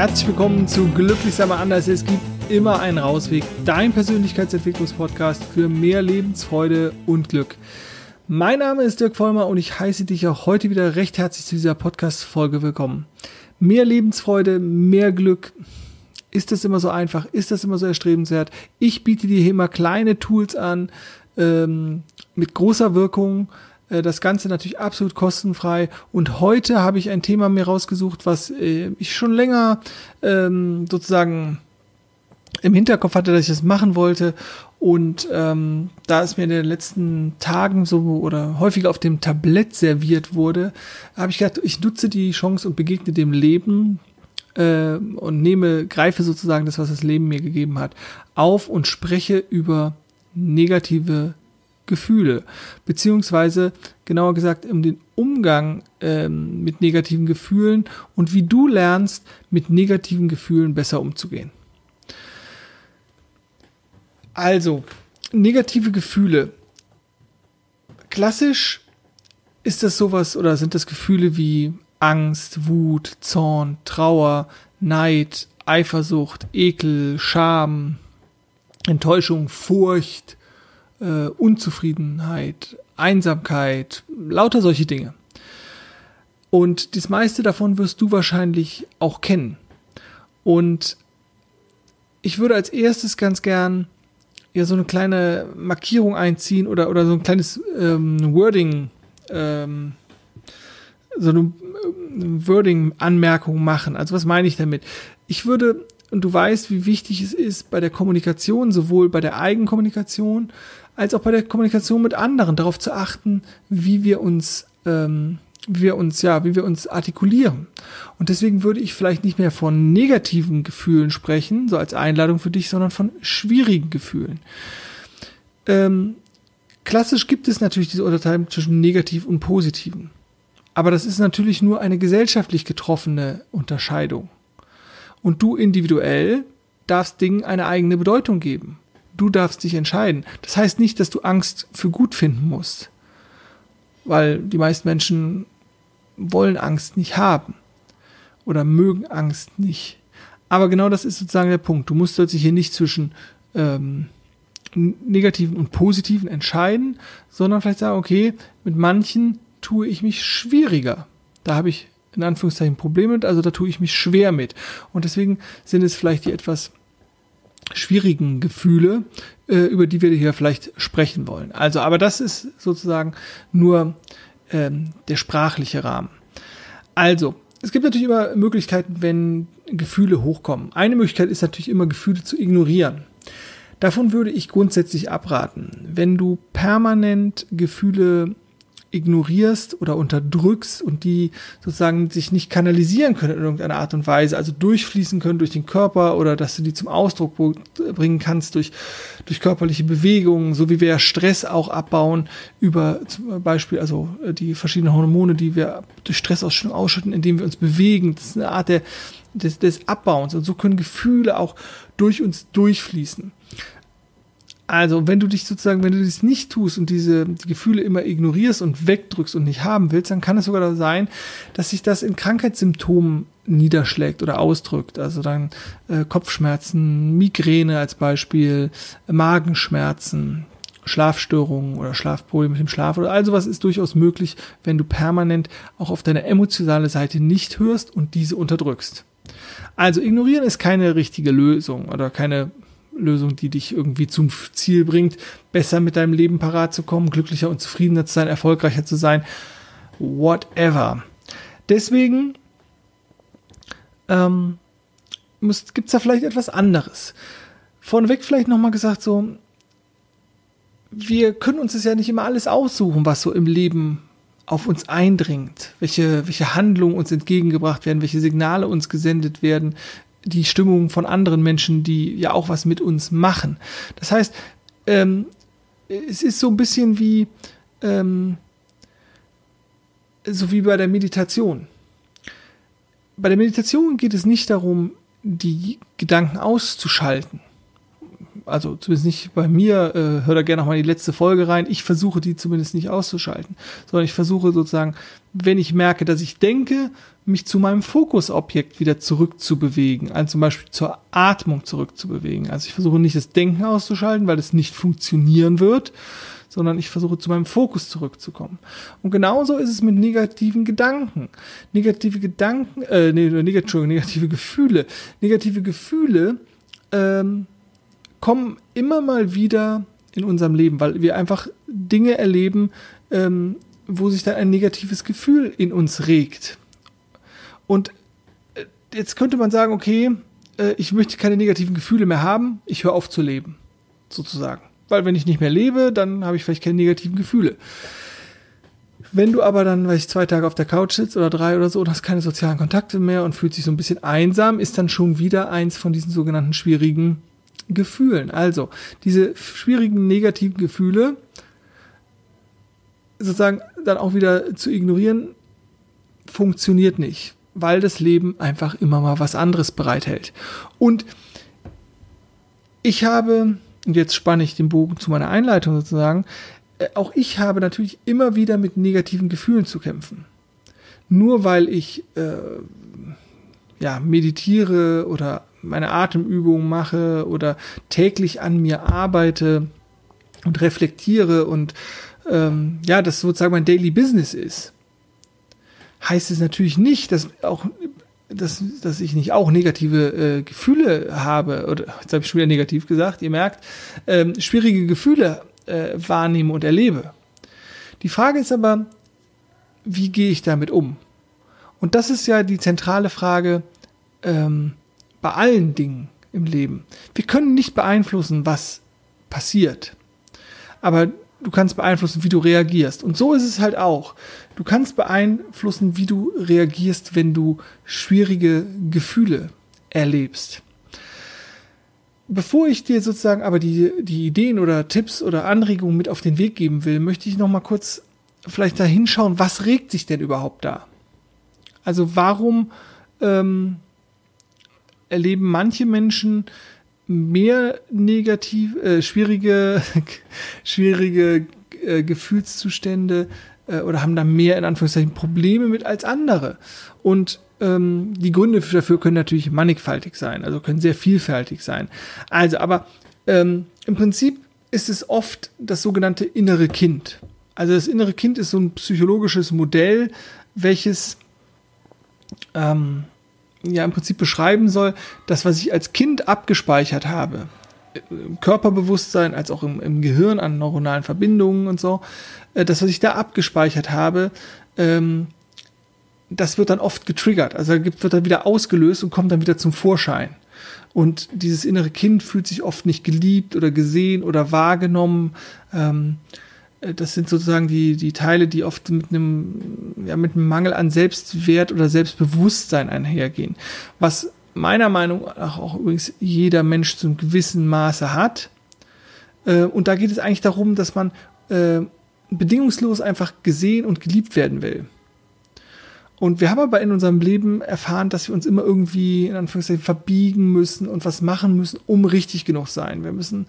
Herzlich willkommen zu Glücklich aber anders. Es gibt immer einen Rausweg. Dein Persönlichkeitsentwicklungspodcast für mehr Lebensfreude und Glück. Mein Name ist Dirk Vollmer und ich heiße dich auch heute wieder recht herzlich zu dieser Podcast-Folge willkommen. Mehr Lebensfreude, mehr Glück. Ist das immer so einfach? Ist das immer so erstrebenswert? Ich biete dir hier immer kleine Tools an ähm, mit großer Wirkung das Ganze natürlich absolut kostenfrei. Und heute habe ich ein Thema mir rausgesucht, was äh, ich schon länger ähm, sozusagen im Hinterkopf hatte, dass ich das machen wollte. Und ähm, da es mir in den letzten Tagen so oder häufiger auf dem Tablett serviert wurde, habe ich gedacht, ich nutze die Chance und begegne dem Leben äh, und nehme, greife sozusagen das, was das Leben mir gegeben hat, auf und spreche über negative Gefühle, beziehungsweise genauer gesagt um den Umgang ähm, mit negativen Gefühlen und wie du lernst, mit negativen Gefühlen besser umzugehen. Also, negative Gefühle. Klassisch ist das sowas oder sind das Gefühle wie Angst, Wut, Zorn, Trauer, Neid, Eifersucht, Ekel, Scham, Enttäuschung, Furcht, äh, Unzufriedenheit, Einsamkeit, lauter solche Dinge. Und das meiste davon wirst du wahrscheinlich auch kennen. Und ich würde als erstes ganz gern ja so eine kleine Markierung einziehen oder, oder so ein kleines ähm, Wording, ähm, so eine ähm, Wording-Anmerkung machen. Also was meine ich damit? Ich würde, und du weißt, wie wichtig es ist bei der Kommunikation, sowohl bei der Eigenkommunikation als auch bei der Kommunikation mit anderen darauf zu achten, wie wir uns, ähm, wie wir uns, ja, wie wir uns artikulieren. Und deswegen würde ich vielleicht nicht mehr von negativen Gefühlen sprechen, so als Einladung für dich, sondern von schwierigen Gefühlen. Ähm, klassisch gibt es natürlich diese Unterteilung zwischen negativ und positiven. Aber das ist natürlich nur eine gesellschaftlich getroffene Unterscheidung. Und du individuell darfst Dingen eine eigene Bedeutung geben. Du darfst dich entscheiden. Das heißt nicht, dass du Angst für gut finden musst. Weil die meisten Menschen wollen Angst nicht haben. Oder mögen Angst nicht. Aber genau das ist sozusagen der Punkt. Du musst dich hier nicht zwischen ähm, negativen und positiven entscheiden, sondern vielleicht sagen, okay, mit manchen tue ich mich schwieriger. Da habe ich in Anführungszeichen Probleme mit, also da tue ich mich schwer mit. Und deswegen sind es vielleicht die etwas schwierigen Gefühle, äh, über die wir hier vielleicht sprechen wollen. Also, aber das ist sozusagen nur ähm, der sprachliche Rahmen. Also, es gibt natürlich immer Möglichkeiten, wenn Gefühle hochkommen. Eine Möglichkeit ist natürlich immer, Gefühle zu ignorieren. Davon würde ich grundsätzlich abraten. Wenn du permanent Gefühle ignorierst oder unterdrückst und die sozusagen sich nicht kanalisieren können in irgendeiner Art und Weise, also durchfließen können durch den Körper oder dass du die zum Ausdruck bringen kannst durch, durch körperliche Bewegungen, so wie wir Stress auch abbauen über zum Beispiel also äh, die verschiedenen Hormone, die wir durch Stressausschüttung ausschütten, indem wir uns bewegen. Das ist eine Art der, des, des Abbauens und so können Gefühle auch durch uns durchfließen. Also, wenn du dich sozusagen, wenn du das nicht tust und diese die Gefühle immer ignorierst und wegdrückst und nicht haben willst, dann kann es sogar sein, dass sich das in Krankheitssymptomen niederschlägt oder ausdrückt. Also dann äh, Kopfschmerzen, Migräne als Beispiel, Magenschmerzen, Schlafstörungen oder Schlafprobleme mit dem Schlaf oder all sowas ist durchaus möglich, wenn du permanent auch auf deine emotionale Seite nicht hörst und diese unterdrückst. Also ignorieren ist keine richtige Lösung oder keine Lösung, die dich irgendwie zum Ziel bringt, besser mit deinem Leben parat zu kommen, glücklicher und zufriedener zu sein, erfolgreicher zu sein, whatever. Deswegen ähm, gibt es da vielleicht etwas anderes. Vorneweg vielleicht nochmal gesagt, so, wir können uns das ja nicht immer alles aussuchen, was so im Leben auf uns eindringt, welche, welche Handlungen uns entgegengebracht werden, welche Signale uns gesendet werden, die Stimmung von anderen Menschen, die ja auch was mit uns machen. Das heißt, ähm, es ist so ein bisschen wie, ähm, so wie bei der Meditation. Bei der Meditation geht es nicht darum, die Gedanken auszuschalten. Also zumindest nicht bei mir, äh, hör da gerne nochmal die letzte Folge rein. Ich versuche die zumindest nicht auszuschalten, sondern ich versuche sozusagen, wenn ich merke, dass ich denke, mich zu meinem Fokusobjekt wieder zurückzubewegen, also zum Beispiel zur Atmung zurückzubewegen. Also ich versuche nicht das Denken auszuschalten, weil es nicht funktionieren wird, sondern ich versuche zu meinem Fokus zurückzukommen. Und genauso ist es mit negativen Gedanken. Negative Gedanken, äh, nee, negative, negative Gefühle. Negative Gefühle ähm, kommen immer mal wieder in unserem Leben, weil wir einfach Dinge erleben, ähm, wo sich dann ein negatives Gefühl in uns regt. Und äh, jetzt könnte man sagen, okay, äh, ich möchte keine negativen Gefühle mehr haben, ich höre auf zu leben, sozusagen. Weil wenn ich nicht mehr lebe, dann habe ich vielleicht keine negativen Gefühle. Wenn du aber dann, weil ich zwei Tage auf der Couch sitzt oder drei oder so und hast keine sozialen Kontakte mehr und fühlt sich so ein bisschen einsam, ist dann schon wieder eins von diesen sogenannten schwierigen Gefühlen. Also, diese schwierigen negativen Gefühle sozusagen dann auch wieder zu ignorieren, funktioniert nicht, weil das Leben einfach immer mal was anderes bereithält. Und ich habe und jetzt spanne ich den Bogen zu meiner Einleitung sozusagen, äh, auch ich habe natürlich immer wieder mit negativen Gefühlen zu kämpfen. Nur weil ich äh, ja, meditiere oder meine Atemübungen mache oder täglich an mir arbeite und reflektiere und ähm, ja, das sozusagen mein Daily Business ist, heißt es natürlich nicht, dass auch dass, dass ich nicht auch negative äh, Gefühle habe, oder jetzt habe ich schon wieder negativ gesagt, ihr merkt, ähm, schwierige Gefühle äh, wahrnehme und erlebe. Die Frage ist aber, wie gehe ich damit um? Und das ist ja die zentrale Frage ähm, bei allen Dingen im Leben. Wir können nicht beeinflussen, was passiert. Aber du kannst beeinflussen, wie du reagierst. Und so ist es halt auch. Du kannst beeinflussen, wie du reagierst, wenn du schwierige Gefühle erlebst. Bevor ich dir sozusagen aber die, die Ideen oder Tipps oder Anregungen mit auf den Weg geben will, möchte ich noch mal kurz vielleicht da hinschauen, was regt sich denn überhaupt da? Also warum ähm, erleben manche Menschen mehr negativ, äh, schwierige, schwierige äh, Gefühlszustände äh, oder haben da mehr in Anführungszeichen Probleme mit als andere. Und ähm, die Gründe dafür können natürlich mannigfaltig sein, also können sehr vielfältig sein. Also, aber ähm, im Prinzip ist es oft das sogenannte innere Kind. Also das innere Kind ist so ein psychologisches Modell, welches ähm, ja im Prinzip beschreiben soll, das, was ich als Kind abgespeichert habe, im Körperbewusstsein als auch im, im Gehirn an neuronalen Verbindungen und so, äh, das, was ich da abgespeichert habe, ähm, das wird dann oft getriggert. Also wird dann wieder ausgelöst und kommt dann wieder zum Vorschein. Und dieses innere Kind fühlt sich oft nicht geliebt oder gesehen oder wahrgenommen. Ähm, äh, das sind sozusagen die, die Teile, die oft mit einem, ja, mit einem Mangel an Selbstwert oder Selbstbewusstsein einhergehen. Was meiner Meinung nach auch übrigens jeder Mensch zum gewissen Maße hat. Äh, und da geht es eigentlich darum, dass man äh, bedingungslos einfach gesehen und geliebt werden will. Und wir haben aber in unserem Leben erfahren, dass wir uns immer irgendwie in Anführungszeichen verbiegen müssen und was machen müssen, um richtig genug sein. Wir müssen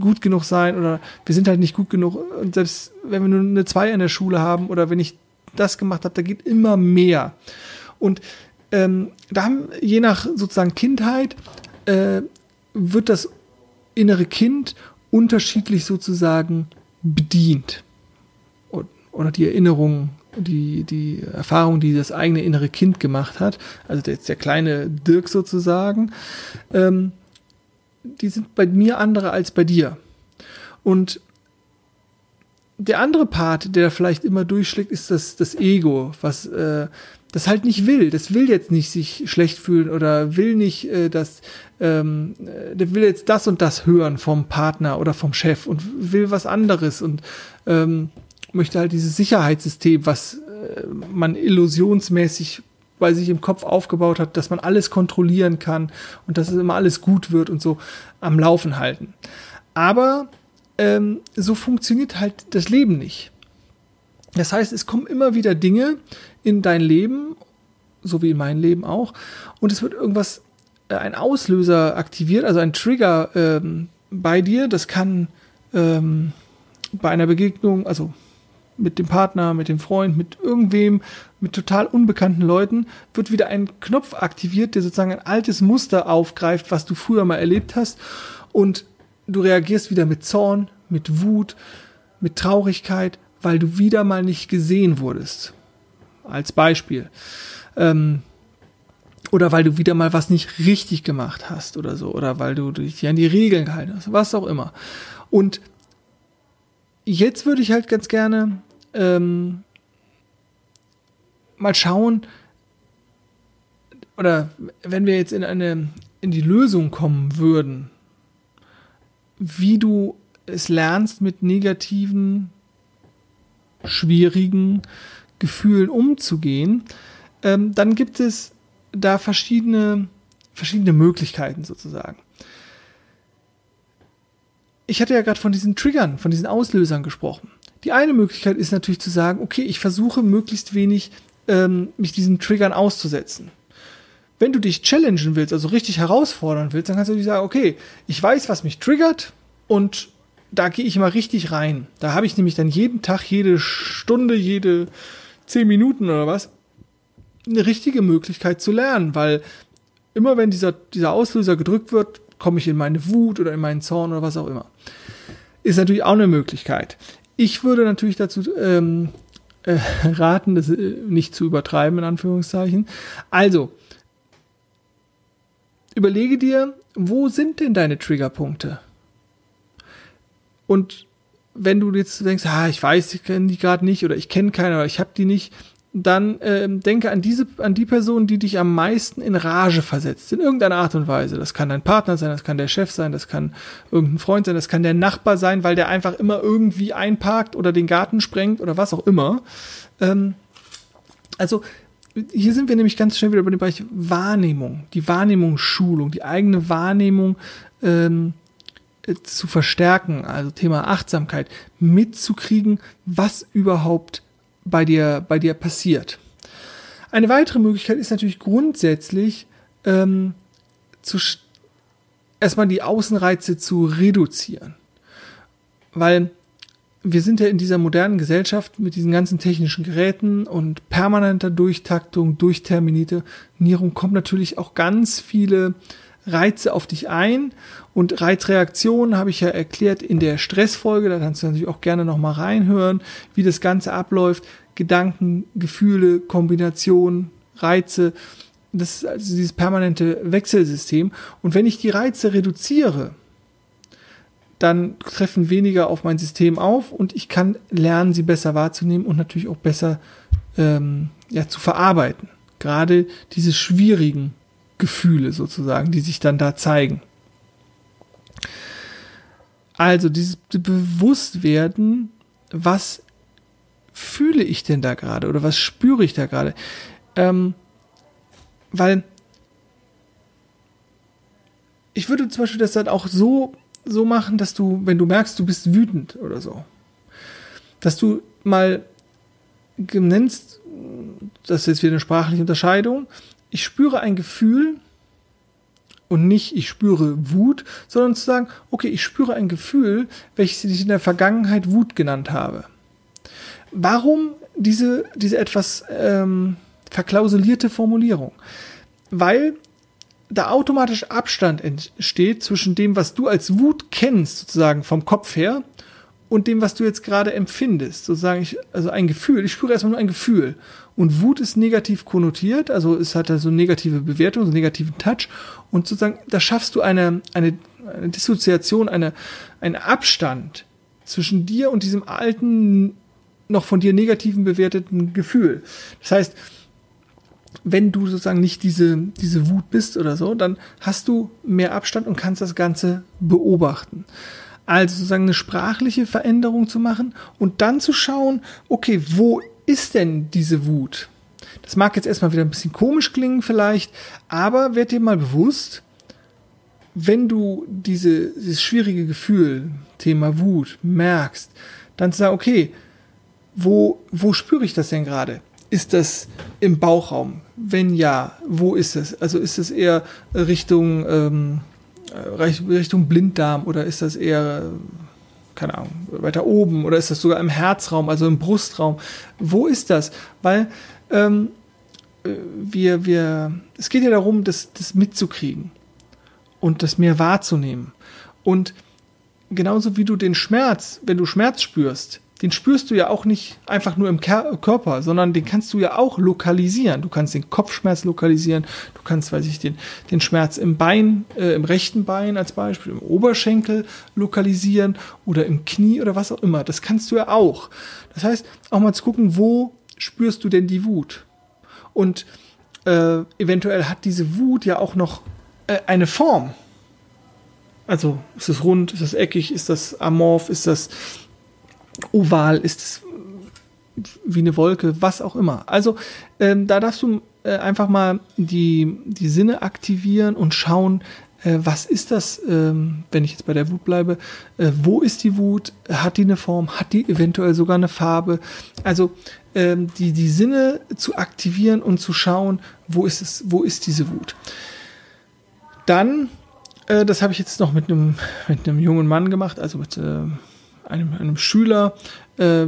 gut genug sein oder wir sind halt nicht gut genug. Und selbst wenn wir nur eine 2 in der Schule haben oder wenn ich das gemacht habe, da geht immer mehr. Und ähm, da haben je nach sozusagen Kindheit äh, wird das innere Kind unterschiedlich sozusagen bedient oder die Erinnerungen die, die Erfahrung, die das eigene innere Kind gemacht hat, also der, der kleine Dirk sozusagen, ähm, die sind bei mir andere als bei dir. Und der andere Part, der vielleicht immer durchschlägt, ist das, das Ego, was äh, das halt nicht will. Das will jetzt nicht sich schlecht fühlen oder will nicht, äh, dass ähm, der will jetzt das und das hören vom Partner oder vom Chef und will was anderes und ähm, möchte halt dieses Sicherheitssystem, was äh, man illusionsmäßig bei sich im Kopf aufgebaut hat, dass man alles kontrollieren kann und dass es immer alles gut wird und so am Laufen halten. Aber ähm, so funktioniert halt das Leben nicht. Das heißt, es kommen immer wieder Dinge in dein Leben, so wie in mein Leben auch, und es wird irgendwas, äh, ein Auslöser aktiviert, also ein Trigger ähm, bei dir. Das kann ähm, bei einer Begegnung, also mit dem Partner, mit dem Freund, mit irgendwem, mit total unbekannten Leuten, wird wieder ein Knopf aktiviert, der sozusagen ein altes Muster aufgreift, was du früher mal erlebt hast. Und du reagierst wieder mit Zorn, mit Wut, mit Traurigkeit, weil du wieder mal nicht gesehen wurdest. Als Beispiel. Ähm, oder weil du wieder mal was nicht richtig gemacht hast oder so. Oder weil du dich an die Regeln gehalten hast. Was auch immer. Und jetzt würde ich halt ganz gerne ähm, mal schauen, oder wenn wir jetzt in eine, in die Lösung kommen würden, wie du es lernst, mit negativen, schwierigen Gefühlen umzugehen, ähm, dann gibt es da verschiedene, verschiedene Möglichkeiten sozusagen. Ich hatte ja gerade von diesen Triggern, von diesen Auslösern gesprochen. Die eine Möglichkeit ist natürlich zu sagen, okay, ich versuche möglichst wenig ähm, mich diesen Triggern auszusetzen. Wenn du dich challengen willst, also richtig herausfordern willst, dann kannst du dir sagen, okay, ich weiß, was mich triggert und da gehe ich mal richtig rein. Da habe ich nämlich dann jeden Tag, jede Stunde, jede zehn Minuten oder was, eine richtige Möglichkeit zu lernen, weil immer wenn dieser, dieser Auslöser gedrückt wird, komme ich in meine Wut oder in meinen Zorn oder was auch immer. Ist natürlich auch eine Möglichkeit. Ich würde natürlich dazu ähm, äh, raten, das äh, nicht zu übertreiben, in Anführungszeichen. Also, überlege dir, wo sind denn deine Triggerpunkte? Und wenn du jetzt denkst, ah, ich weiß, ich kenne die gerade nicht oder ich kenne keine oder ich habe die nicht, dann ähm, denke an diese, an die Person, die dich am meisten in Rage versetzt, in irgendeiner Art und Weise. Das kann dein Partner sein, das kann der Chef sein, das kann irgendein Freund sein, das kann der Nachbar sein, weil der einfach immer irgendwie einparkt oder den Garten sprengt oder was auch immer. Ähm, also hier sind wir nämlich ganz schnell wieder bei dem Bereich Wahrnehmung, die Wahrnehmungsschulung, die eigene Wahrnehmung ähm, äh, zu verstärken, also Thema Achtsamkeit, mitzukriegen, was überhaupt bei dir, bei dir passiert. Eine weitere Möglichkeit ist natürlich grundsätzlich ähm, zu, erstmal die Außenreize zu reduzieren. Weil wir sind ja in dieser modernen Gesellschaft mit diesen ganzen technischen Geräten und permanenter Durchtaktung, Durchterminierung kommt natürlich auch ganz viele Reize auf dich ein und Reizreaktionen habe ich ja erklärt in der Stressfolge, da kannst du natürlich auch gerne nochmal reinhören, wie das Ganze abläuft. Gedanken, Gefühle, Kombination, Reize, das ist also dieses permanente Wechselsystem. Und wenn ich die Reize reduziere, dann treffen weniger auf mein System auf und ich kann lernen, sie besser wahrzunehmen und natürlich auch besser ähm, ja, zu verarbeiten. Gerade diese schwierigen Gefühle sozusagen, die sich dann da zeigen. Also dieses Bewusstwerden, was fühle ich denn da gerade oder was spüre ich da gerade? Ähm, weil ich würde zum Beispiel das dann auch so, so machen, dass du, wenn du merkst, du bist wütend oder so, dass du mal nennst, das ist jetzt wieder eine sprachliche Unterscheidung, ich spüre ein Gefühl und nicht ich spüre Wut, sondern zu sagen, okay, ich spüre ein Gefühl, welches ich in der Vergangenheit Wut genannt habe. Warum diese, diese etwas ähm, verklausulierte Formulierung? Weil da automatisch Abstand entsteht zwischen dem, was du als Wut kennst, sozusagen vom Kopf her, und dem, was du jetzt gerade empfindest. Sozusagen, ich, also ein Gefühl, ich spüre erstmal nur ein Gefühl. Und Wut ist negativ konnotiert, also es hat da so eine negative Bewertung, so einen negativen Touch. Und sozusagen, da schaffst du eine, eine, eine Dissoziation, eine, einen Abstand zwischen dir und diesem alten, noch von dir negativen bewerteten Gefühl. Das heißt, wenn du sozusagen nicht diese, diese Wut bist oder so, dann hast du mehr Abstand und kannst das Ganze beobachten. Also sozusagen eine sprachliche Veränderung zu machen und dann zu schauen, okay, wo ist denn diese Wut? Das mag jetzt erstmal wieder ein bisschen komisch klingen vielleicht, aber werd dir mal bewusst, wenn du diese, dieses schwierige Gefühl, Thema Wut, merkst, dann zu sagen, okay, wo, wo spüre ich das denn gerade? Ist das im Bauchraum? Wenn ja, wo ist es? Also ist es eher Richtung ähm, Richtung Blinddarm oder ist das eher, keine Ahnung, weiter oben oder ist das sogar im Herzraum, also im Brustraum? Wo ist das? Weil ähm, äh, wir, wir, es geht ja darum, das, das mitzukriegen und das mehr wahrzunehmen. Und genauso wie du den Schmerz, wenn du Schmerz spürst, den spürst du ja auch nicht einfach nur im Körper, sondern den kannst du ja auch lokalisieren. Du kannst den Kopfschmerz lokalisieren, du kannst, weiß ich, den, den Schmerz im Bein, äh, im rechten Bein als Beispiel, im Oberschenkel lokalisieren oder im Knie oder was auch immer. Das kannst du ja auch. Das heißt, auch mal zu gucken, wo spürst du denn die Wut? Und äh, eventuell hat diese Wut ja auch noch äh, eine Form. Also ist es rund, ist es eckig, ist das amorph, ist das oval, ist es wie eine Wolke, was auch immer. Also ähm, da darfst du äh, einfach mal die, die Sinne aktivieren und schauen, äh, was ist das, ähm, wenn ich jetzt bei der Wut bleibe, äh, wo ist die Wut, hat die eine Form, hat die eventuell sogar eine Farbe. Also ähm, die, die Sinne zu aktivieren und zu schauen, wo ist es, wo ist diese Wut. Dann, äh, das habe ich jetzt noch mit einem, mit einem jungen Mann gemacht, also mit äh, einem, einem Schüler, äh,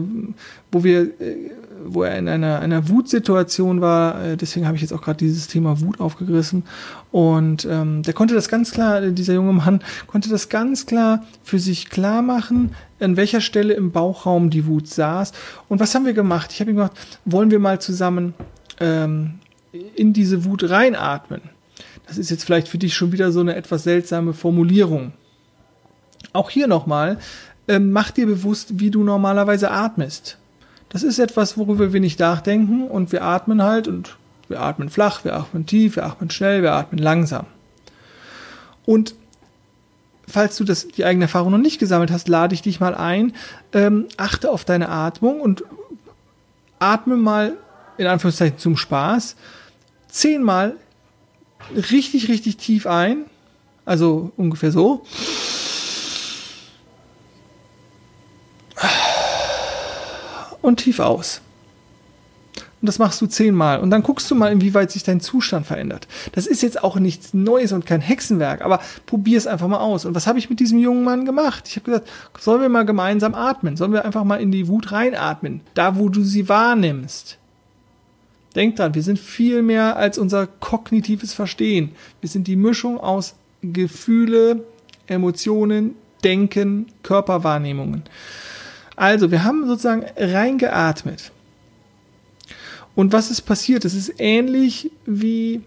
wo wir, äh, wo er in einer, einer Wutsituation war. Äh, deswegen habe ich jetzt auch gerade dieses Thema Wut aufgegriffen. Und ähm, der konnte das ganz klar, dieser junge Mann konnte das ganz klar für sich klar machen, an welcher Stelle im Bauchraum die Wut saß. Und was haben wir gemacht? Ich habe ihm gesagt, wollen wir mal zusammen ähm, in diese Wut reinatmen? Das ist jetzt vielleicht für dich schon wieder so eine etwas seltsame Formulierung. Auch hier nochmal, ähm, mach dir bewusst, wie du normalerweise atmest. Das ist etwas, worüber wir nicht nachdenken und wir atmen halt und wir atmen flach, wir atmen tief, wir atmen schnell, wir atmen langsam. Und falls du das, die eigene Erfahrung noch nicht gesammelt hast, lade ich dich mal ein, ähm, achte auf deine Atmung und atme mal in Anführungszeichen zum Spaß zehnmal richtig, richtig tief ein, also ungefähr so. Und tief aus. Und das machst du zehnmal. Und dann guckst du mal, inwieweit sich dein Zustand verändert. Das ist jetzt auch nichts Neues und kein Hexenwerk, aber probier es einfach mal aus. Und was habe ich mit diesem jungen Mann gemacht? Ich habe gesagt, sollen wir mal gemeinsam atmen? Sollen wir einfach mal in die Wut reinatmen? Da, wo du sie wahrnimmst. Denk dran, wir sind viel mehr als unser kognitives Verstehen. Wir sind die Mischung aus Gefühle, Emotionen, Denken, Körperwahrnehmungen. Also, wir haben sozusagen reingeatmet. Und was ist passiert? Es ist ähnlich wie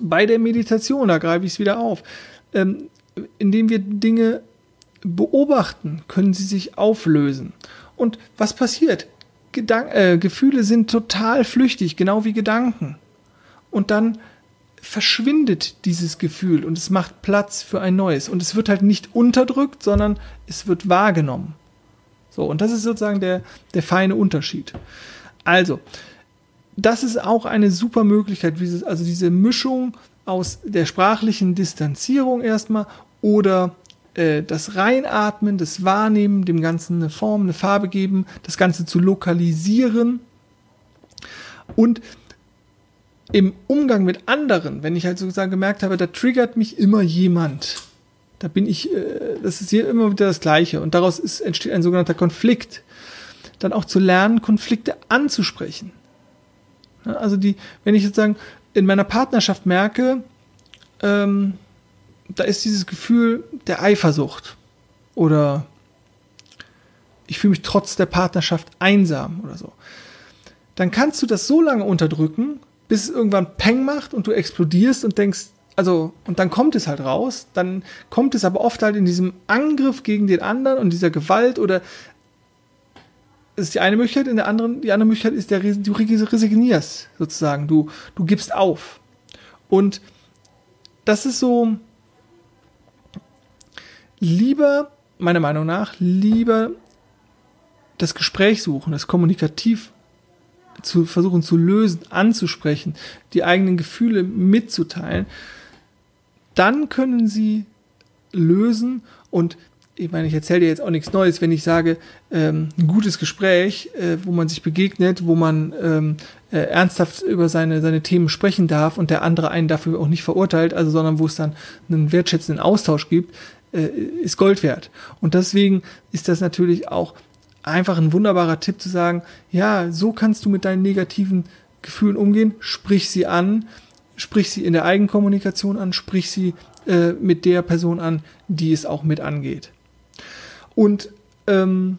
bei der Meditation, da greife ich es wieder auf. Ähm, indem wir Dinge beobachten, können sie sich auflösen. Und was passiert? Gedank äh, Gefühle sind total flüchtig, genau wie Gedanken. Und dann verschwindet dieses Gefühl und es macht Platz für ein neues. Und es wird halt nicht unterdrückt, sondern es wird wahrgenommen. So, und das ist sozusagen der, der feine Unterschied. Also, das ist auch eine super Möglichkeit, also diese Mischung aus der sprachlichen Distanzierung erstmal oder äh, das Reinatmen, das Wahrnehmen, dem Ganzen eine Form, eine Farbe geben, das Ganze zu lokalisieren und im Umgang mit anderen, wenn ich halt sozusagen gemerkt habe, da triggert mich immer jemand, da bin ich, äh, das ist hier immer wieder das Gleiche. Und daraus ist, entsteht ein sogenannter Konflikt. Dann auch zu lernen, Konflikte anzusprechen. also die, wenn ich sozusagen in meiner Partnerschaft merke, ähm, da ist dieses Gefühl der Eifersucht oder ich fühle mich trotz der Partnerschaft einsam oder so. Dann kannst du das so lange unterdrücken, bis es irgendwann Peng macht und du explodierst und denkst, also, und dann kommt es halt raus, dann kommt es aber oft halt in diesem Angriff gegen den anderen und dieser Gewalt oder ist die eine Möglichkeit, in der anderen, die andere Möglichkeit ist, der, du resignierst sozusagen, du, du gibst auf. Und das ist so, lieber, meiner Meinung nach, lieber das Gespräch suchen, das kommunikativ zu versuchen zu lösen, anzusprechen, die eigenen Gefühle mitzuteilen, dann können sie lösen und ich meine, ich erzähle dir jetzt auch nichts Neues, wenn ich sage, ähm, ein gutes Gespräch, äh, wo man sich begegnet, wo man ähm, äh, ernsthaft über seine, seine Themen sprechen darf und der andere einen dafür auch nicht verurteilt, also sondern wo es dann einen wertschätzenden Austausch gibt, äh, ist Gold wert. Und deswegen ist das natürlich auch einfach ein wunderbarer Tipp zu sagen, ja, so kannst du mit deinen negativen Gefühlen umgehen, sprich sie an, sprich sie in der Eigenkommunikation an, sprich sie äh, mit der Person an, die es auch mit angeht. Und ähm,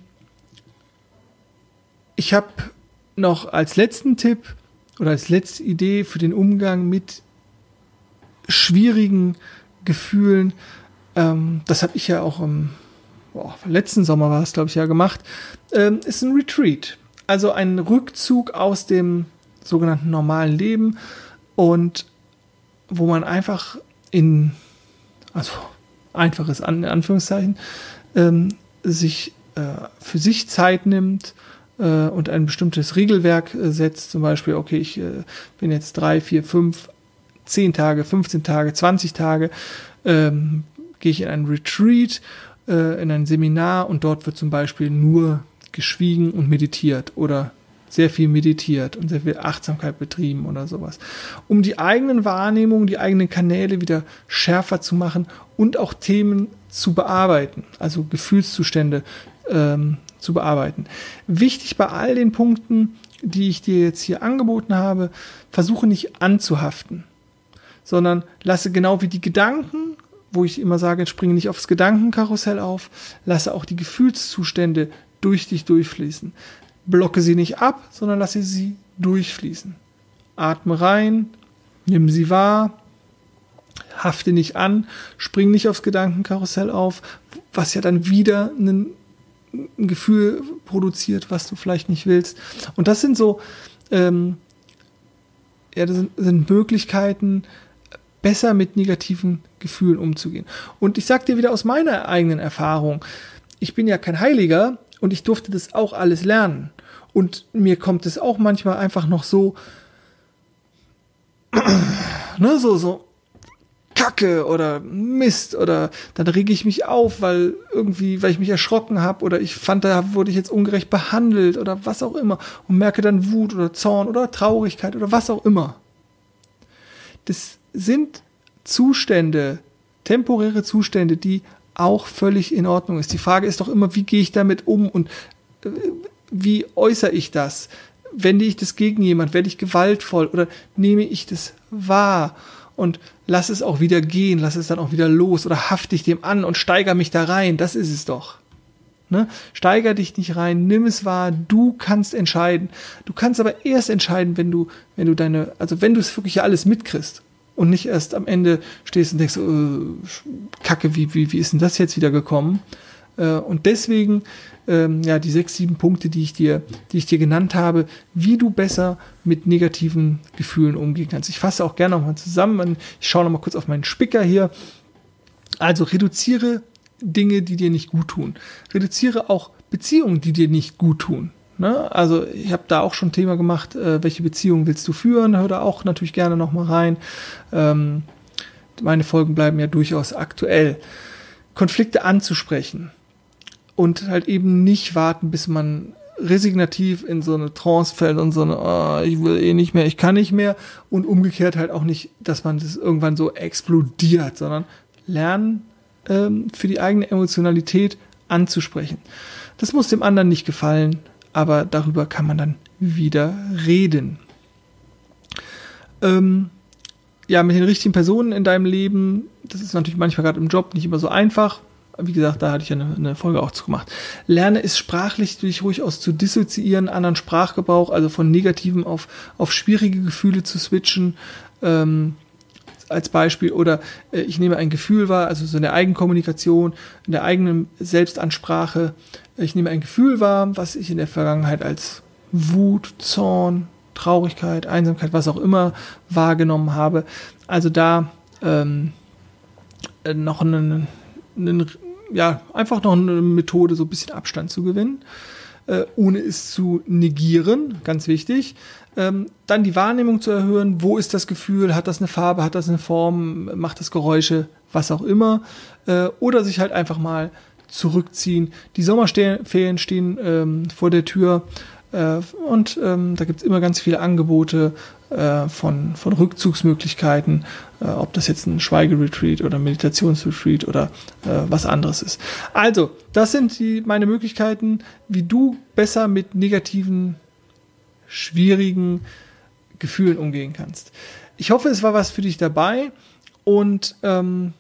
ich habe noch als letzten Tipp oder als letzte Idee für den Umgang mit schwierigen Gefühlen, ähm, das habe ich ja auch im boah, letzten Sommer war es, glaube ich, ja gemacht, ähm, ist ein Retreat. Also ein Rückzug aus dem sogenannten normalen Leben und wo man einfach in, also einfaches An Anführungszeichen, ähm, sich äh, für sich Zeit nimmt äh, und ein bestimmtes Regelwerk äh, setzt. Zum Beispiel, okay, ich äh, bin jetzt drei, vier, fünf, zehn Tage, 15 Tage, 20 Tage, ähm, gehe ich in ein Retreat, äh, in ein Seminar und dort wird zum Beispiel nur geschwiegen und meditiert oder sehr viel meditiert und sehr viel Achtsamkeit betrieben oder sowas, um die eigenen Wahrnehmungen, die eigenen Kanäle wieder schärfer zu machen und auch Themen zu bearbeiten, also Gefühlszustände ähm, zu bearbeiten. Wichtig bei all den Punkten, die ich dir jetzt hier angeboten habe, versuche nicht anzuhaften, sondern lasse genau wie die Gedanken, wo ich immer sage, springe nicht aufs Gedankenkarussell auf, lasse auch die Gefühlszustände durch dich durchfließen. Blocke sie nicht ab, sondern lasse sie durchfließen. Atme rein, nimm sie wahr, hafte nicht an, spring nicht aufs Gedankenkarussell auf, was ja dann wieder ein, Gefühl produziert, was du vielleicht nicht willst. Und das sind so, ähm, ja, das sind, sind Möglichkeiten, besser mit negativen Gefühlen umzugehen. Und ich sage dir wieder aus meiner eigenen Erfahrung, ich bin ja kein Heiliger und ich durfte das auch alles lernen. Und mir kommt es auch manchmal einfach noch so, ne, so, so, Kacke oder Mist oder dann rege ich mich auf, weil irgendwie, weil ich mich erschrocken habe oder ich fand, da wurde ich jetzt ungerecht behandelt oder was auch immer und merke dann Wut oder Zorn oder Traurigkeit oder was auch immer. Das sind Zustände, temporäre Zustände, die auch völlig in Ordnung ist. Die Frage ist doch immer, wie gehe ich damit um und äh, wie äußere ich das? Wende ich das gegen jemand? Werde ich gewaltvoll oder nehme ich das wahr? und lass es auch wieder gehen, lass es dann auch wieder los oder haft dich dem an und steiger mich da rein. Das ist es doch. Ne? Steiger dich nicht rein, nimm es wahr, du kannst entscheiden. Du kannst aber erst entscheiden, wenn du, wenn du deine, also wenn du es wirklich alles mitkriegst und nicht erst am Ende stehst und denkst, äh, Kacke, wie, wie, wie ist denn das jetzt wieder gekommen? Äh, und deswegen ähm, ja die sechs, sieben Punkte, die ich dir, die ich dir genannt habe, wie du besser mit negativen Gefühlen umgehen kannst. Ich fasse auch gerne nochmal zusammen. Ich schaue nochmal kurz auf meinen Spicker hier. Also reduziere Dinge, die dir nicht gut tun. Reduziere auch Beziehungen, die dir nicht gut tun. Ne? Also ich habe da auch schon Thema gemacht, äh, welche Beziehungen willst du führen? Hör da auch natürlich gerne nochmal rein. Ähm, meine Folgen bleiben ja durchaus aktuell. Konflikte anzusprechen und halt eben nicht warten, bis man resignativ in so eine Trance fällt und so eine, oh, ich will eh nicht mehr, ich kann nicht mehr und umgekehrt halt auch nicht, dass man das irgendwann so explodiert, sondern lernen ähm, für die eigene Emotionalität anzusprechen. Das muss dem anderen nicht gefallen, aber darüber kann man dann wieder reden. Ähm, ja, mit den richtigen Personen in deinem Leben, das ist natürlich manchmal gerade im Job nicht immer so einfach wie gesagt, da hatte ich eine, eine Folge auch zu gemacht. Lerne es sprachlich durch ruhig aus zu dissoziieren, anderen Sprachgebrauch, also von negativen auf, auf schwierige Gefühle zu switchen. Ähm, als Beispiel oder äh, ich nehme ein Gefühl wahr, also so in der Eigenkommunikation, in der eigenen Selbstansprache. Ich nehme ein Gefühl wahr, was ich in der Vergangenheit als Wut, Zorn, Traurigkeit, Einsamkeit, was auch immer wahrgenommen habe. Also da ähm, äh, noch einen, einen ja, einfach noch eine Methode, so ein bisschen Abstand zu gewinnen, äh, ohne es zu negieren, ganz wichtig. Ähm, dann die Wahrnehmung zu erhöhen, wo ist das Gefühl, hat das eine Farbe, hat das eine Form, macht das Geräusche, was auch immer. Äh, oder sich halt einfach mal zurückziehen. Die Sommerferien stehen ähm, vor der Tür äh, und ähm, da gibt es immer ganz viele Angebote von, von Rückzugsmöglichkeiten, äh, ob das jetzt ein Schweigeretreat oder Meditationsretreat oder äh, was anderes ist. Also, das sind die, meine Möglichkeiten, wie du besser mit negativen, schwierigen Gefühlen umgehen kannst. Ich hoffe, es war was für dich dabei und ähm,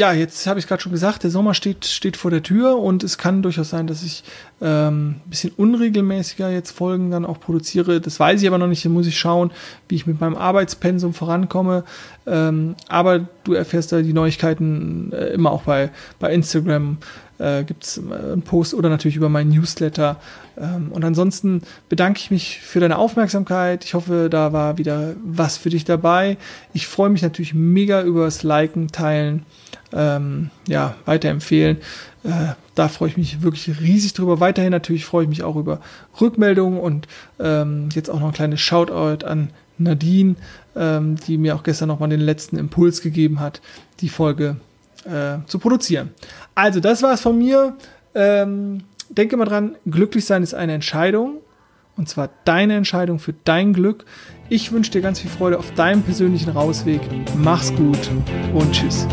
ja, jetzt habe ich gerade schon gesagt, der Sommer steht, steht vor der Tür und es kann durchaus sein, dass ich ähm, ein bisschen unregelmäßiger jetzt Folgen dann auch produziere. Das weiß ich aber noch nicht, da muss ich schauen, wie ich mit meinem Arbeitspensum vorankomme. Ähm, aber du erfährst da die Neuigkeiten äh, immer auch bei, bei Instagram. Äh, Gibt es äh, einen Post oder natürlich über meinen Newsletter. Ähm, und ansonsten bedanke ich mich für deine Aufmerksamkeit. Ich hoffe, da war wieder was für dich dabei. Ich freue mich natürlich mega über das Liken, Teilen ähm, ja, weiterempfehlen. Äh, da freue ich mich wirklich riesig drüber. Weiterhin natürlich freue ich mich auch über Rückmeldungen und ähm, jetzt auch noch ein kleines Shoutout an Nadine, ähm, die mir auch gestern nochmal den letzten Impuls gegeben hat, die Folge äh, zu produzieren. Also, das war es von mir. Ähm, denke mal dran, glücklich sein ist eine Entscheidung. Und zwar deine Entscheidung für dein Glück. Ich wünsche dir ganz viel Freude auf deinem persönlichen Rausweg. Mach's gut und tschüss.